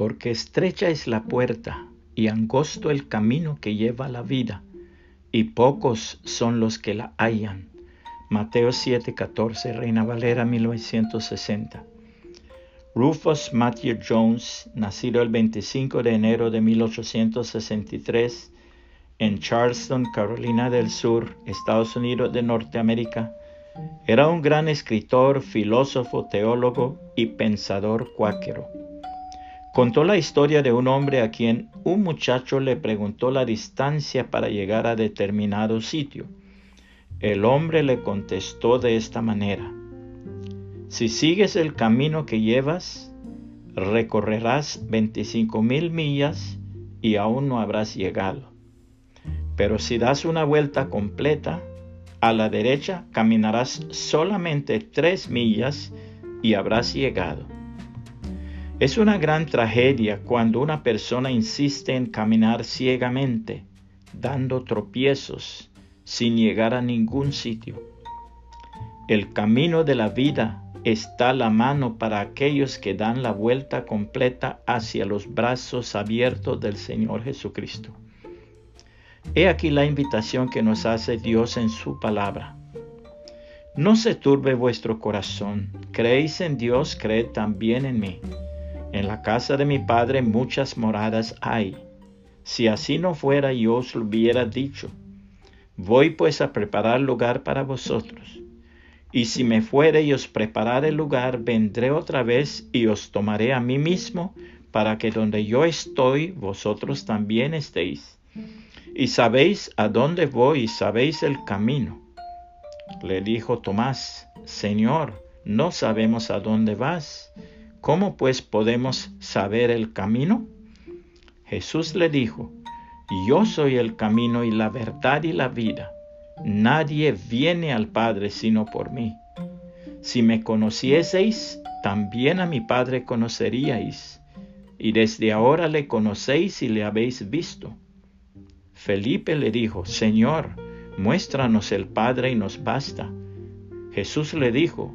porque estrecha es la puerta y angosto el camino que lleva a la vida, y pocos son los que la hallan. Mateo 7:14, Reina Valera 1960. Rufus Matthew Jones, nacido el 25 de enero de 1863 en Charleston, Carolina del Sur, Estados Unidos de Norteamérica, era un gran escritor, filósofo, teólogo y pensador cuáquero. Contó la historia de un hombre a quien un muchacho le preguntó la distancia para llegar a determinado sitio. El hombre le contestó de esta manera, si sigues el camino que llevas, recorrerás 25 mil millas y aún no habrás llegado. Pero si das una vuelta completa, a la derecha caminarás solamente tres millas y habrás llegado. Es una gran tragedia cuando una persona insiste en caminar ciegamente, dando tropiezos, sin llegar a ningún sitio. El camino de la vida está la mano para aquellos que dan la vuelta completa hacia los brazos abiertos del Señor Jesucristo. He aquí la invitación que nos hace Dios en su palabra. No se turbe vuestro corazón, creéis en Dios, creed también en mí. En la casa de mi Padre muchas moradas hay. Si así no fuera, yo os lo hubiera dicho. Voy pues a preparar lugar para vosotros. Y si me fuere y os preparar el lugar, vendré otra vez y os tomaré a mí mismo, para que donde yo estoy, vosotros también estéis. Y sabéis a dónde voy y sabéis el camino. Le dijo Tomás, Señor, no sabemos a dónde vas ¿Cómo pues podemos saber el camino? Jesús le dijo, Yo soy el camino y la verdad y la vida. Nadie viene al Padre sino por mí. Si me conocieseis, también a mi Padre conoceríais, y desde ahora le conocéis y le habéis visto. Felipe le dijo, Señor, muéstranos el Padre y nos basta. Jesús le dijo,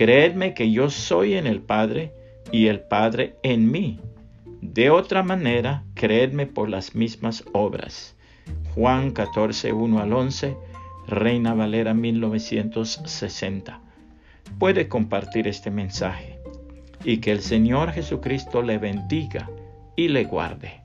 Creedme que yo soy en el Padre y el Padre en mí. De otra manera, creedme por las mismas obras. Juan 14, 1 al 11, Reina Valera 1960. Puede compartir este mensaje y que el Señor Jesucristo le bendiga y le guarde.